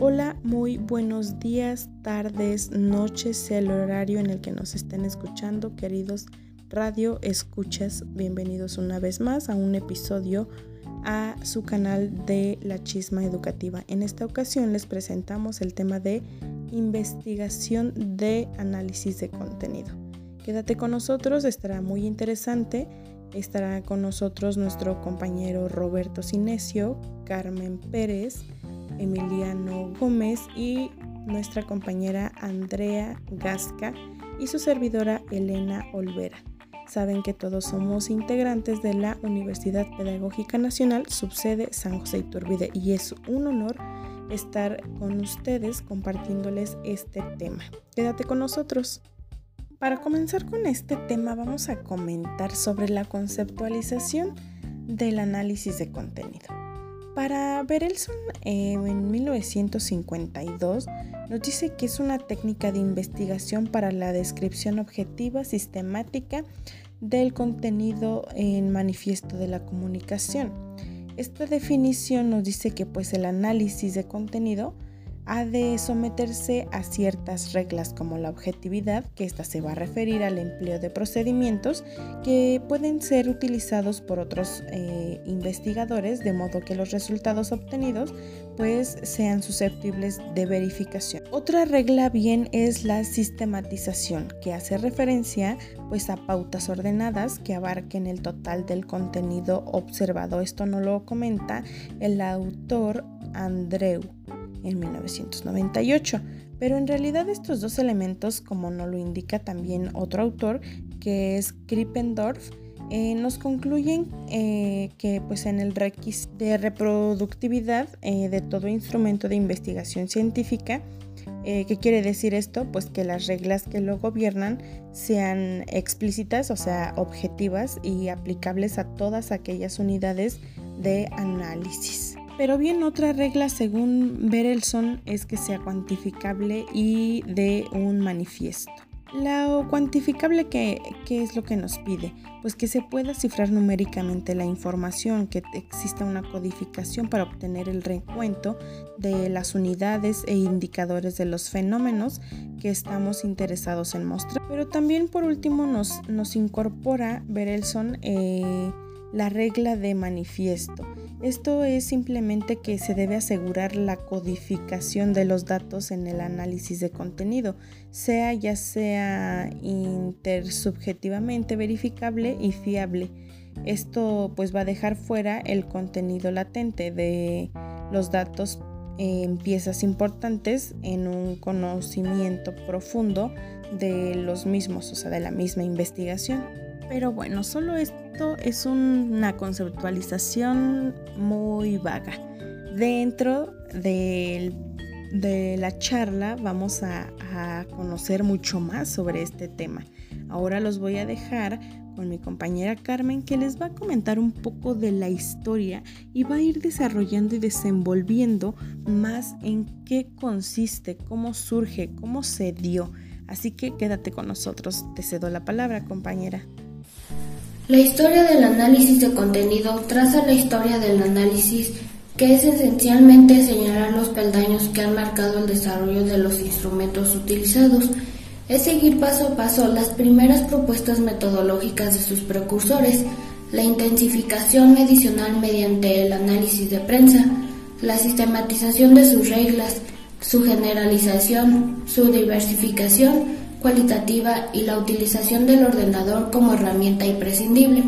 Hola, muy buenos días, tardes, noches, sea el horario en el que nos estén escuchando, queridos radio escuchas. Bienvenidos una vez más a un episodio a su canal de La Chisma Educativa. En esta ocasión les presentamos el tema de investigación de análisis de contenido. Quédate con nosotros, estará muy interesante. Estará con nosotros nuestro compañero Roberto Sinesio, Carmen Pérez, Emiliano Gómez y nuestra compañera Andrea Gasca y su servidora Elena Olvera. Saben que todos somos integrantes de la Universidad Pedagógica Nacional, subsede San José Iturbide, y es un honor estar con ustedes compartiéndoles este tema. Quédate con nosotros. Para comenzar con este tema vamos a comentar sobre la conceptualización del análisis de contenido. Para Berelson eh, en 1952 nos dice que es una técnica de investigación para la descripción objetiva, sistemática del contenido en manifiesto de la comunicación. Esta definición nos dice que pues el análisis de contenido ha de someterse a ciertas reglas como la objetividad, que ésta se va a referir al empleo de procedimientos que pueden ser utilizados por otros eh, investigadores, de modo que los resultados obtenidos pues sean susceptibles de verificación. Otra regla bien es la sistematización, que hace referencia pues a pautas ordenadas que abarquen el total del contenido observado. Esto no lo comenta el autor Andreu en 1998. Pero en realidad estos dos elementos, como nos lo indica también otro autor, que es Krippendorf, eh, nos concluyen eh, que pues en el requisito de reproductividad eh, de todo instrumento de investigación científica, ¿qué quiere decir esto? Pues que las reglas que lo gobiernan sean explícitas, o sea, objetivas y aplicables a todas aquellas unidades de análisis. Pero bien, otra regla según Berelson es que sea cuantificable y de un manifiesto. La cuantificable, ¿qué, es lo que nos pide? Pues que se pueda cifrar numéricamente la información, que exista una codificación para obtener el recuento de las unidades e indicadores de los fenómenos que estamos interesados en mostrar. Pero también por último nos, nos incorpora Berelson eh, la regla de manifiesto. Esto es simplemente que se debe asegurar la codificación de los datos en el análisis de contenido, sea ya sea intersubjetivamente verificable y fiable. Esto pues va a dejar fuera el contenido latente de los datos en piezas importantes en un conocimiento profundo de los mismos, o sea, de la misma investigación. Pero bueno, solo esto es una conceptualización muy vaga. Dentro de la charla vamos a, a conocer mucho más sobre este tema. Ahora los voy a dejar con mi compañera Carmen que les va a comentar un poco de la historia y va a ir desarrollando y desenvolviendo más en qué consiste, cómo surge, cómo se dio. Así que quédate con nosotros. Te cedo la palabra, compañera. La historia del análisis de contenido traza la historia del análisis que es esencialmente señalar los peldaños que han marcado el desarrollo de los instrumentos utilizados, es seguir paso a paso las primeras propuestas metodológicas de sus precursores, la intensificación medicinal mediante el análisis de prensa, la sistematización de sus reglas, su generalización, su diversificación, cualitativa y la utilización del ordenador como herramienta imprescindible.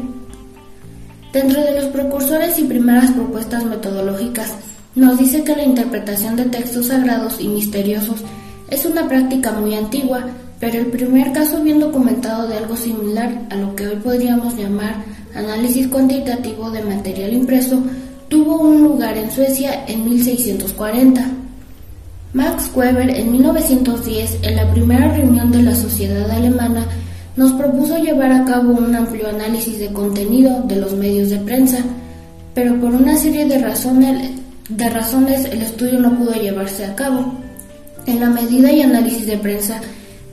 Dentro de los precursores y primeras propuestas metodológicas, nos dice que la interpretación de textos sagrados y misteriosos es una práctica muy antigua, pero el primer caso bien documentado de algo similar a lo que hoy podríamos llamar análisis cuantitativo de material impreso tuvo un lugar en Suecia en 1640. Max Weber en 1910, en la primera reunión de la Sociedad Alemana, nos propuso llevar a cabo un amplio análisis de contenido de los medios de prensa, pero por una serie de razones, el estudio no pudo llevarse a cabo. En la medida y análisis de prensa,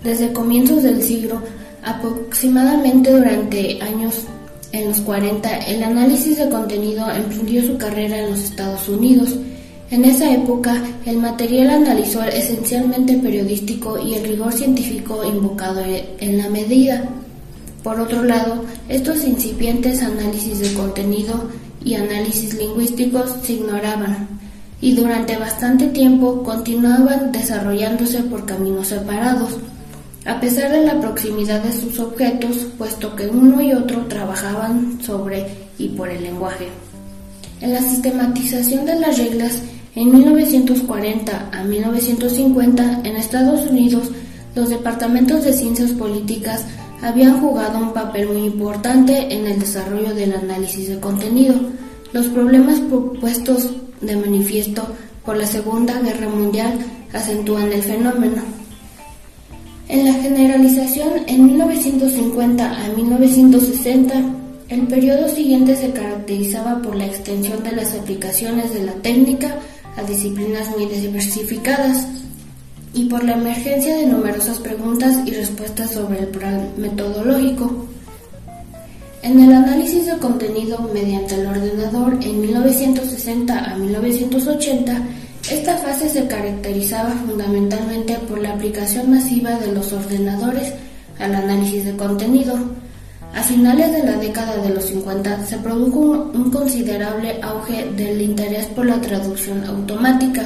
desde comienzos del siglo, aproximadamente durante años en los 40, el análisis de contenido emprendió su carrera en los Estados Unidos En esa época, el material analizó esencialmente periodístico y el rigor científico invocado en la medida. Por otro lado, estos incipientes análisis de contenido y análisis lingüísticos se ignoraban y durante bastante tiempo continuaban desarrollándose por caminos separados, a pesar de la proximidad de sus objetos, puesto que uno y otro trabajaban sobre y por el lenguaje. En la sistematización de las reglas, en 1940 a 1950, en Estados Unidos, los departamentos de ciencias políticas habían jugado un papel muy importante en el desarrollo del análisis de contenido. Los problemas propuestos de manifiesto por la Segunda Guerra Mundial acentúan el fenómeno. En la generalización, en 1950 a 1960, el periodo siguiente se caracterizaba por la extensión de las aplicaciones de la técnica a disciplinas muy diversificadas y por la emergencia de numerosas preguntas y respuestas sobre el plan metodológico. En el análisis de contenido mediante el ordenador en 1960 a 1980, esta fase se caracterizaba fundamentalmente por la aplicación masiva de los ordenadores al análisis de contenido. A finales de la década de los 50 se produjo un considerable auge del interés por la traducción automática,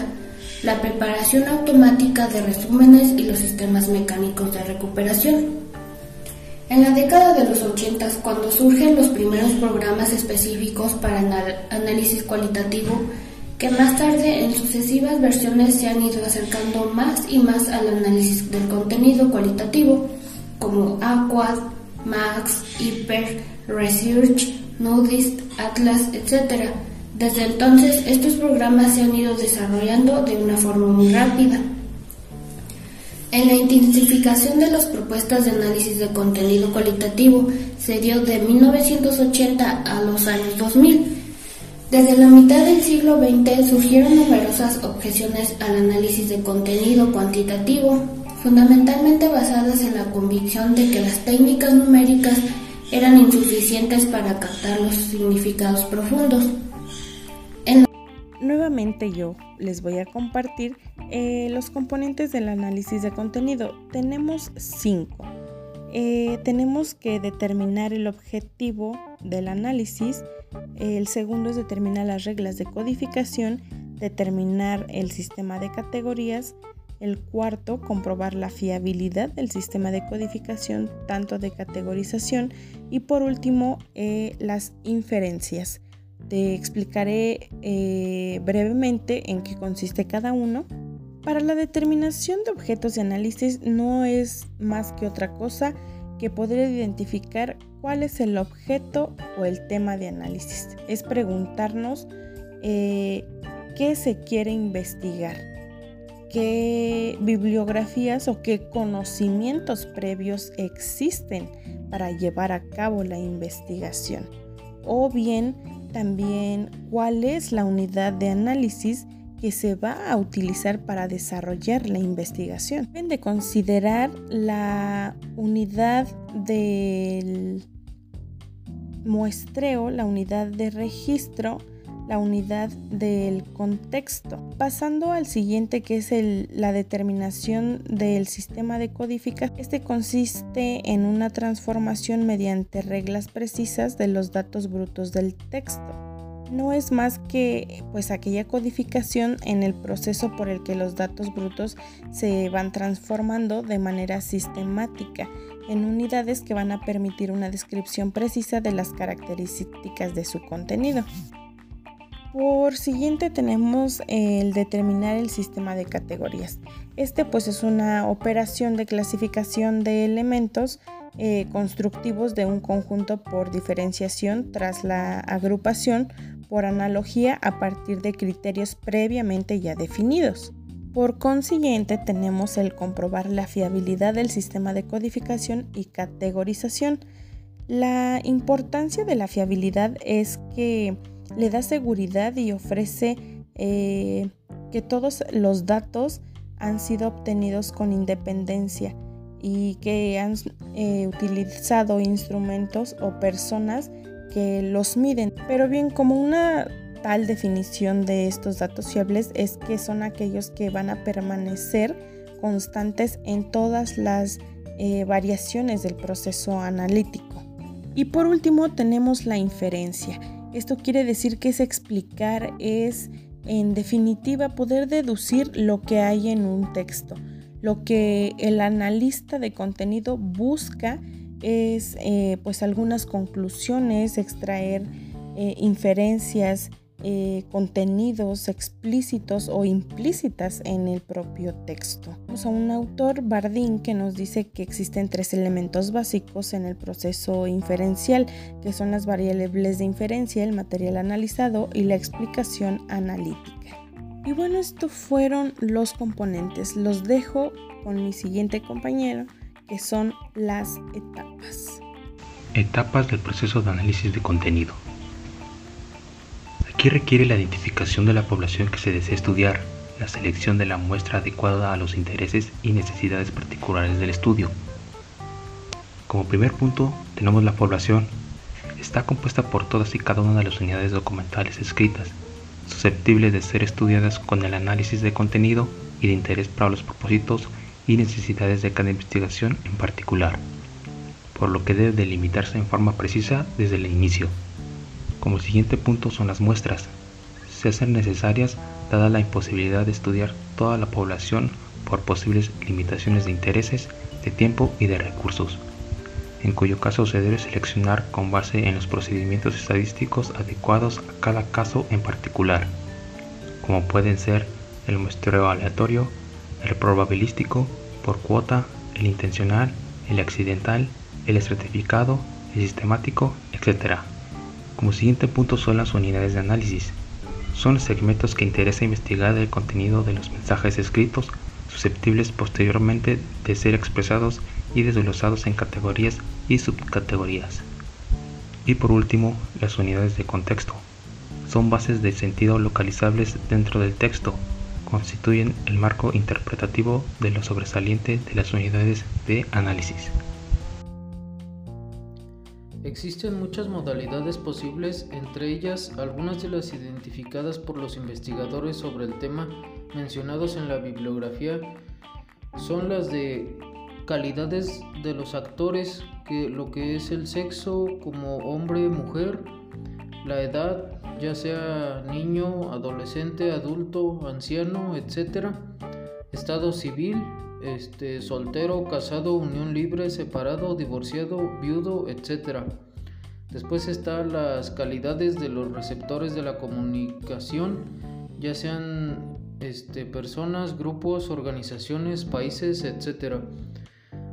la preparación automática de resúmenes y los sistemas mecánicos de recuperación. En la década de los 80, cuando surgen los primeros programas específicos para análisis cualitativo, que más tarde en sucesivas versiones se han ido acercando más y más al análisis del contenido cualitativo, como Aquad, Max, Hyper, Research, Nodist, Atlas, etc., desde entonces, estos programas se han ido desarrollando de una forma muy rápida. En la intensificación de las propuestas de análisis de contenido cualitativo se dio de 1980 a los años 2000. Desde la mitad del siglo XX surgieron numerosas objeciones al análisis de contenido cuantitativo, fundamentalmente basadas en la convicción de que las técnicas numéricas eran insuficientes para captar los significados profundos. Nuevamente yo les voy a compartir eh, los componentes del análisis de contenido. Tenemos cinco. Eh, tenemos que determinar el objetivo del análisis. El segundo es determinar las reglas de codificación, determinar el sistema de categorías. El cuarto, comprobar la fiabilidad del sistema de codificación, tanto de categorización. Y por último, eh, las inferencias. Te explicaré eh, brevemente en qué consiste cada uno. Para la determinación de objetos de análisis no es más que otra cosa que poder identificar cuál es el objeto o el tema de análisis. Es preguntarnos eh, qué se quiere investigar, qué bibliografías o qué conocimientos previos existen para llevar a cabo la investigación. O bien también cuál es la unidad de análisis que se va a utilizar para desarrollar la investigación. Deben de considerar la unidad del muestreo, la unidad de registro, la unidad del contexto. Pasando al siguiente que es la determinación del sistema de codificación. Este consiste en una transformación mediante reglas precisas de los datos brutos del texto. No es más que pues aquella codificación en el proceso por el que los datos brutos se van transformando de manera sistemática en unidades que van a permitir una descripción precisa de las características de su contenido. Por siguiente tenemos el determinar el sistema de categorías. Este pues es una operación de clasificación de elementos eh, constructivos de un conjunto por diferenciación tras la agrupación por analogía a partir de criterios previamente ya definidos. Por consiguiente, tenemos el comprobar la fiabilidad del sistema de codificación y categorización. La importancia de la fiabilidad es que le da seguridad y ofrece eh, que todos los datos han sido obtenidos con independencia y que han eh, utilizado instrumentos o personas que los miden. Pero bien, como una tal definición de estos datos fiables es que son aquellos que van a permanecer constantes en todas las eh, variaciones del proceso analítico. Y por último tenemos la inferencia. Esto quiere decir que es explicar, es en definitiva poder deducir lo que hay en un texto. Lo que el analista de contenido busca es eh, pues algunas conclusiones, extraer eh, inferencias, eh, contenidos explícitos o implícitas en el propio texto. Vamos a un autor, Bardín, que nos dice que existen tres elementos básicos en el proceso inferencial, que son las variables de inferencia, el material analizado y la explicación analítica. Y bueno, estos fueron los componentes. Los dejo con mi siguiente compañero, que son las etapas. Etapas del proceso de análisis de contenido. Aquí requiere la identificación de la población que se desea estudiar, la selección de la muestra adecuada a los intereses y necesidades particulares del estudio. Como primer punto, tenemos la población. Está compuesta por todas y cada una de las unidades documentales escritas, susceptibles de ser estudiadas con el análisis de contenido y de interés para los propósitos y necesidades de cada investigación en particular, por lo que debe delimitarse en forma precisa desde el inicio. Como siguiente punto son las muestras. Se hacen necesarias dada la imposibilidad de estudiar toda la población por posibles limitaciones de intereses, de tiempo y de recursos, en cuyo caso se debe seleccionar con base en los procedimientos estadísticos adecuados a cada caso en particular, como pueden ser el muestreo aleatorio, el probabilístico, por cuota, el intencional, el accidental, el estratificado, el sistemático, etc. Como siguiente punto son las unidades de análisis. Son los segmentos que interesa investigar el contenido de los mensajes escritos susceptibles posteriormente de ser expresados y desglosados en categorías y subcategorías. Y por último, las unidades de contexto. Son bases de sentido localizables dentro del texto. Constituyen el marco interpretativo de lo sobresaliente de las unidades de análisis. Existen muchas modalidades posibles, entre ellas algunas de las identificadas por los investigadores sobre el tema mencionados en la bibliografía son las de calidades de los actores, que lo que es el sexo como hombre, mujer, la edad, ya sea niño, adolescente, adulto, anciano, etc. Estado civil, este, soltero, casado, unión libre, separado, divorciado, viudo, etc. Después están las calidades de los receptores de la comunicación, ya sean este, personas, grupos, organizaciones, países, etc.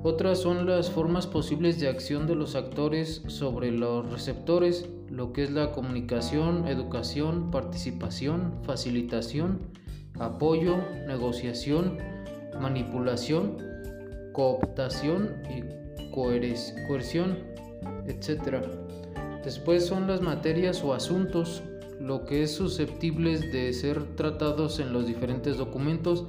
Otras son las formas posibles de acción de los actores sobre los receptores, lo que es la comunicación, educación, participación, facilitación, apoyo, negociación, manipulación, cooptación y coerción, etc. Después son las materias o asuntos, lo que es susceptibles de ser tratados en los diferentes documentos,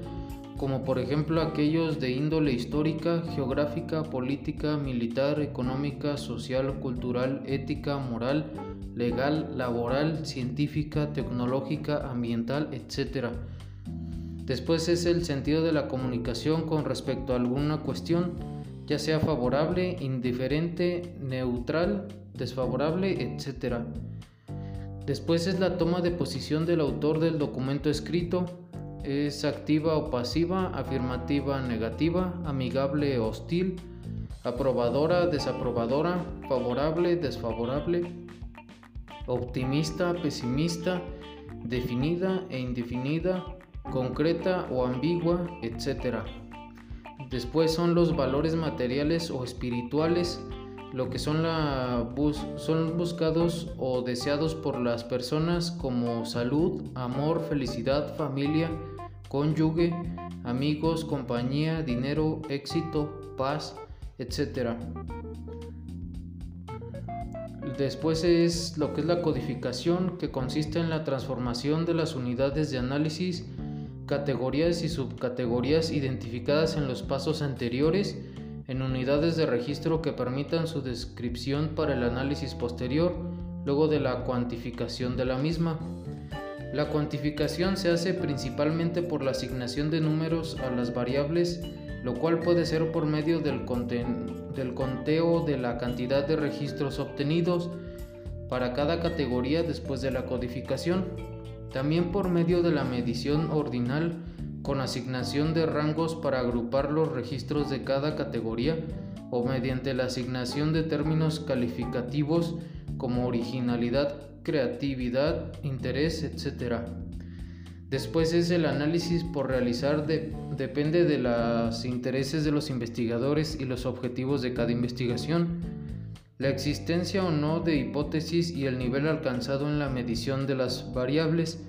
como por ejemplo aquellos de índole histórica, geográfica, política, militar, económica, social, cultural, ética, moral, legal, laboral, científica, tecnológica, ambiental, etc. Después es el sentido de la comunicación con respecto a alguna cuestión, ya sea favorable, indiferente, neutral, desfavorable, etc. Después es la toma de posición del autor del documento escrito, es activa o pasiva, afirmativa, negativa, amigable, hostil, aprobadora, desaprobadora, favorable, desfavorable, optimista, pesimista, definida e indefinida, concreta o ambigua, etc. Después son los valores materiales o espirituales, lo que son, la son buscados o deseados por las personas como salud, amor, felicidad, familia, cónyuge, amigos, compañía, dinero, éxito, paz, etc. Después es lo que es la codificación, que consiste en la transformación de las unidades de análisis categorías y subcategorías identificadas en los pasos anteriores en unidades de registro que permitan su descripción para el análisis posterior luego de la cuantificación de la misma. La cuantificación se hace principalmente por la asignación de números a las variables, lo cual puede ser por medio del, conteo de la cantidad de registros obtenidos para cada categoría después de la codificación, también por medio de la medición ordinal con asignación de rangos para agrupar los registros de cada categoría o mediante la asignación de términos calificativos como originalidad, creatividad, interés, etc. Después es el análisis por realizar depende de los intereses de los investigadores y los objetivos de cada investigación, la existencia o no de hipótesis y el nivel alcanzado en la medición de las variables,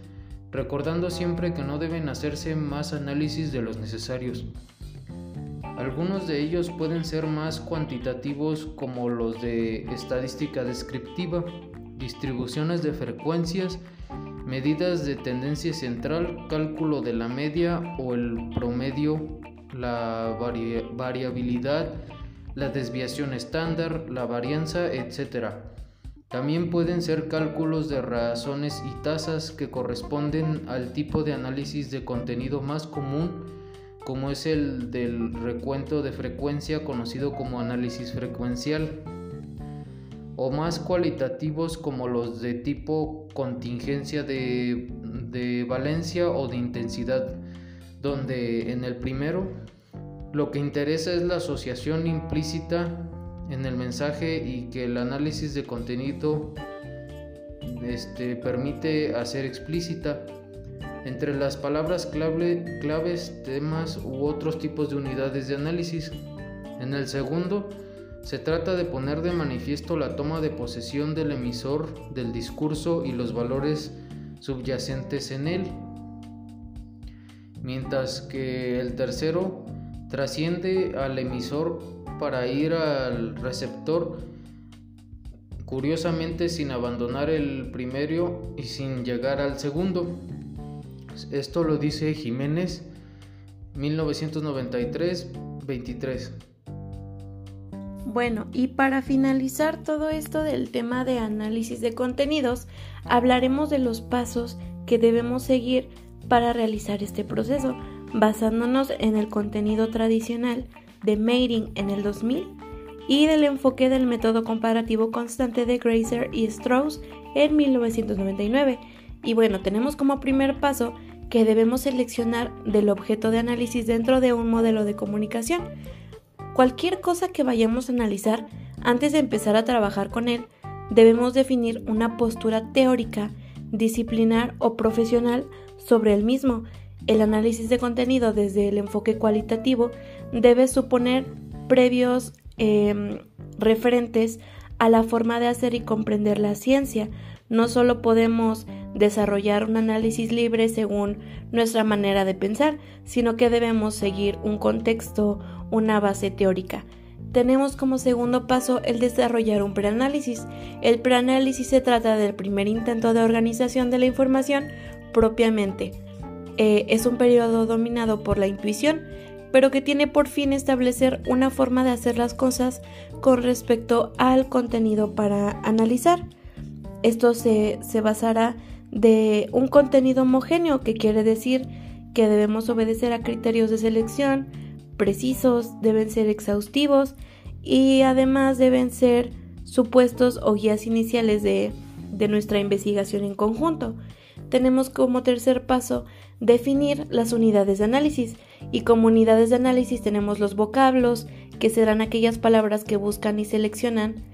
recordando siempre que no deben hacerse más análisis de los necesarios. Algunos de ellos pueden ser más cuantitativos como los de estadística descriptiva, distribuciones de frecuencias, medidas de tendencia central, cálculo de la media o el promedio, la variabilidad, la desviación estándar, la varianza, etc. También pueden ser cálculos de razones y tasas que corresponden al tipo de análisis de contenido más común como es el del recuento de frecuencia conocido como análisis frecuencial, o más cualitativos como los de tipo contingencia de, de valencia o de intensidad, donde en el primero lo que interesa es la asociación implícita en el mensaje y que el análisis de contenido este, permite hacer explícita entre las palabras clave, claves, temas u otros tipos de unidades de análisis. En el segundo, se trata de poner de manifiesto la toma de posesión del emisor del discurso y los valores subyacentes en él, mientras que el tercero trasciende al emisor para ir al receptor, curiosamente sin abandonar el primero y sin llegar al segundo. Esto lo dice Jiménez 1993-23. Bueno, y para finalizar todo esto del tema de análisis de contenidos, hablaremos de los pasos que debemos seguir para realizar este proceso, basándonos en el contenido tradicional de Mating en el 2000 y del enfoque del método comparativo constante de Grazer y Strauss en 1999 y bueno, tenemos como primer paso que debemos seleccionar del objeto de análisis dentro de un modelo de comunicación. Cualquier cosa que vayamos a analizar, antes de empezar a trabajar con él, debemos definir una postura teórica, disciplinar o profesional sobre el mismo. El análisis de contenido desde el enfoque cualitativo debe suponer previos em, referentes a la forma de hacer y comprender la ciencia. No solo podemos desarrollar un análisis libre según nuestra manera de pensar, sino que debemos seguir un contexto, una base teórica. Tenemos como segundo paso el desarrollar un preanálisis. El preanálisis se trata del primer intento de organización de la información propiamente. Eh, es un periodo dominado por la intuición, pero que tiene por fin establecer una forma de hacer las cosas con respecto al contenido para analizar. Esto se, se basará de un contenido homogéneo, que quiere decir que debemos obedecer a criterios de selección precisos, deben ser exhaustivos y además deben ser supuestos o guías iniciales de, de nuestra investigación en conjunto. Tenemos como tercer paso definir las unidades de análisis y como unidades de análisis tenemos los vocablos, que serán aquellas palabras que buscan y seleccionan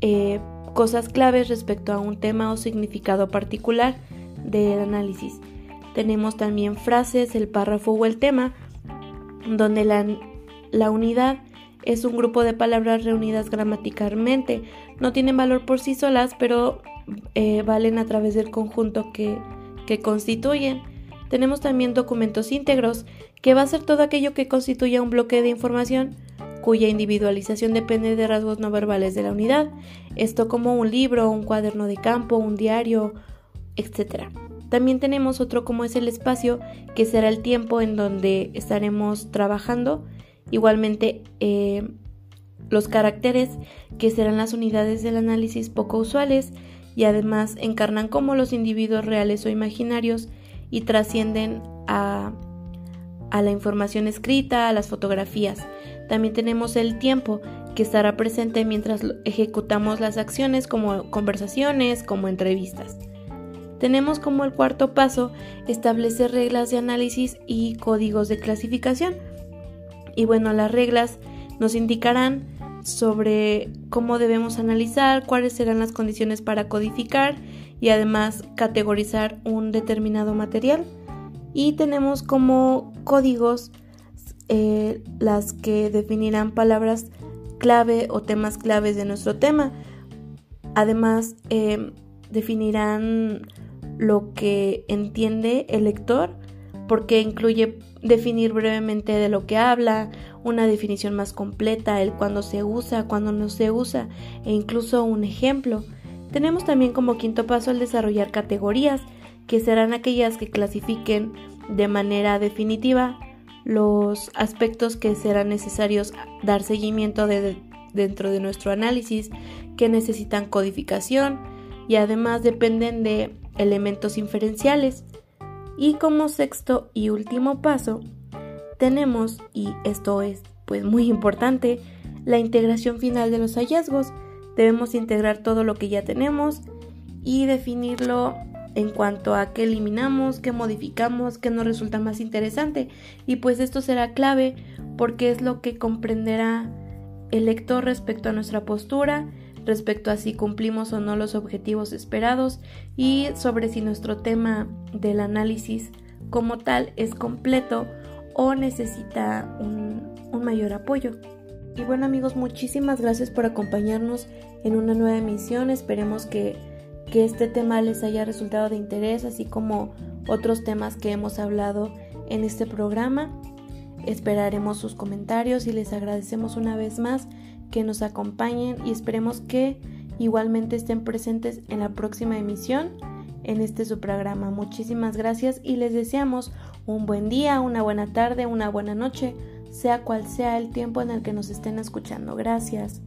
eh, cosas claves respecto a un tema o significado particular del análisis. Tenemos también frases, el párrafo o el tema, donde la, unidad es un grupo de palabras reunidas gramaticalmente. No tienen valor por sí solas, pero eh, valen a través del conjunto que, que constituyen. Tenemos también documentos íntegros, que va a ser todo aquello que constituya un bloque de información cuya individualización depende de rasgos no verbales de la unidad, esto como un libro, un cuaderno de campo, un diario, etc. También tenemos otro como es el espacio, que será el tiempo en donde estaremos trabajando. Igualmente, eh, los caracteres, que serán las unidades del análisis poco usuales, y además encarnan como los individuos reales o imaginarios y trascienden a, a la información escrita, a las fotografías. También tenemos el tiempo, que estará presente mientras ejecutamos las acciones como conversaciones, como entrevistas. Tenemos como el cuarto paso establecer reglas de análisis y códigos de clasificación. Y bueno, las reglas nos indicarán sobre cómo debemos analizar, cuáles serán las condiciones para codificar y además categorizar un determinado material. Y tenemos como códigos eh, las que definirán palabras clave o temas claves de nuestro tema. Además, eh, definirán lo que entiende el lector porque incluye definir brevemente de lo que habla, una definición más completa, el cuándo se usa, cuándo no se usa e incluso un ejemplo. Tenemos también como quinto paso el desarrollar categorías, que serán aquellas que clasifiquen de manera definitiva los aspectos que serán necesarios dar seguimiento dentro de nuestro análisis, que necesitan codificación y además dependen de elementos inferenciales. Y como sexto y último paso, tenemos, y esto es pues muy importante, la integración final de los hallazgos. Debemos integrar todo lo que ya tenemos y definirlo en cuanto a qué eliminamos, qué modificamos, qué nos resulta más interesante. Y pues esto será clave porque es lo que comprenderá el lector respecto a nuestra postura respecto a si cumplimos o no los objetivos esperados y sobre si nuestro tema del análisis como tal es completo o necesita un, mayor apoyo. Y bueno amigos, muchísimas gracias por acompañarnos en una nueva emisión. Esperemos que, que este tema les haya resultado de interés, así como otros temas que hemos hablado en este programa. Esperaremos sus comentarios y les agradecemos una vez más que nos acompañen y esperemos que igualmente estén presentes en la próxima emisión en este su programa. Muchísimas gracias y les deseamos un buen día, una buena tarde, una buena noche, sea cual sea el tiempo en el que nos estén escuchando. Gracias.